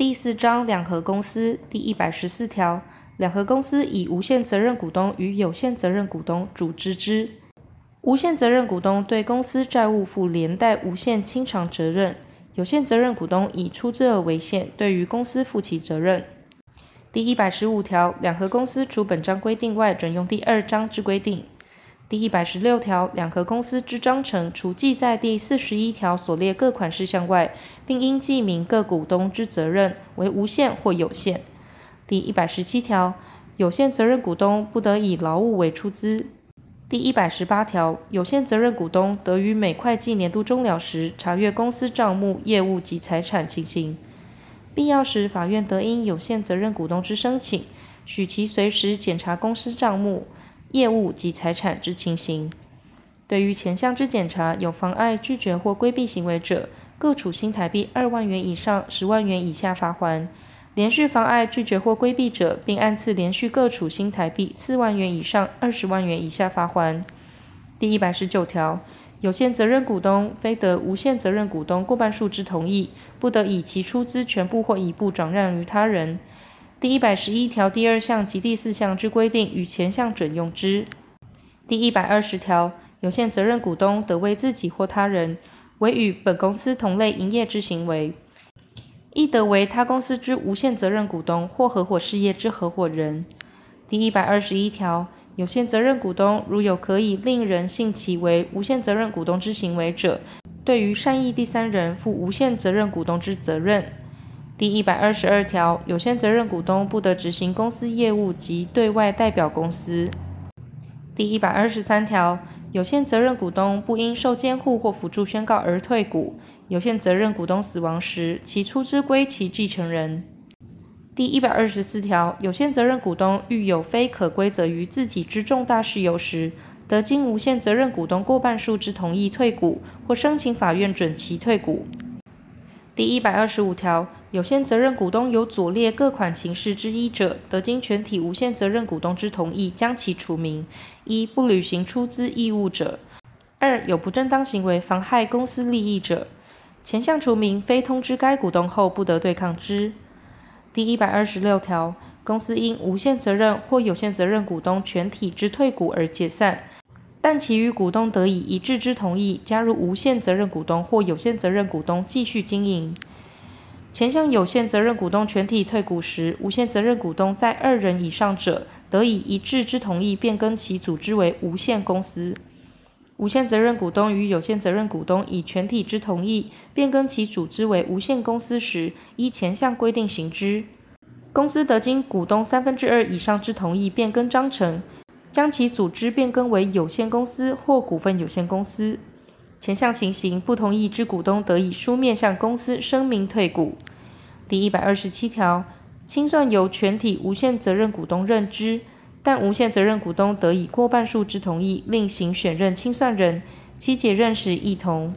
第四章两合公司第一百十四条，两合公司以无限责任股东与有限责任股东组织之。无限责任股东对公司债务负连带无限清偿责任，有限责任股东以出资额为限，对于公司负其责任。第一百十五条，两合公司除本章规定外，准用第二章之规定。第一百十六条，两合公司之章程，除记在第四十一条所列各款事项外，并应记明各股东之责任为无限或有限。第一百十七条，有限责任股东不得以劳务为出资。第一百十八条，有限责任股东得于每会计年度终了时查阅公司账目、业务及财产情形，必要时，法院得因有限责任股东之申请，许其随时检查公司账目。业务及财产之情形，对于前项之检查有妨碍、拒绝或规避行为者，各处新台币二万元以上十万元以下罚锾；连续妨碍、拒绝或规避者，并按次连续各处新台币四万元以上二十万元以下罚锾。第一百十九条，有限责任股东非得无限责任股东过半数之同意，不得以其出资全部或一部转让于他人。第一百十一条第二项及第四项之规定，与前项准用之。第一百二十条，有限责任股东得为自己或他人，为与本公司同类营业之行为，亦得为他公司之无限责任股东或合伙事业之合伙人。第一百二十一条，有限责任股东如有可以令人信其为无限责任股东之行为者，对于善意第三人负无限责任股东之责任。第一百二十二条，有限责任股东不得执行公司业务及对外代表公司。第一百二十三条，有限责任股东不因受监护或辅助宣告而退股。有限责任股东死亡时，其出资归其继承人。第一百二十四条，有限责任股东遇有非可归责于自己之重大事由时，得经无限责任股东过半数之同意退股，或申请法院准其退股。第一百二十五条，有限责任股东有左列各款情事之一者，得经全体无限责任股东之同意，将其除名：一、不履行出资义务者；二、有不正当行为妨害公司利益者。前项除名，非通知该股东后，不得对抗之。第一百二十六条，公司因无限责任或有限责任股东全体之退股而解散。但其余股东得以一致之同意加入无限责任股东或有限责任股东继续经营。前项有限责任股东全体退股时，无限责任股东在二人以上者，得以一致之同意变更其组织为无限公司。无限责任股东与有限责任股东以全体之同意变更其组织为无限公司时，依前项规定行之。公司得经股东三分之二以上之同意变更章程。将其组织变更为有限公司或股份有限公司，前项情形不同意之股东得以书面向公司声明退股。第一百二十七条，清算由全体无限责任股东认知，但无限责任股东得以过半数之同意另行选任清算人，其解任时亦同。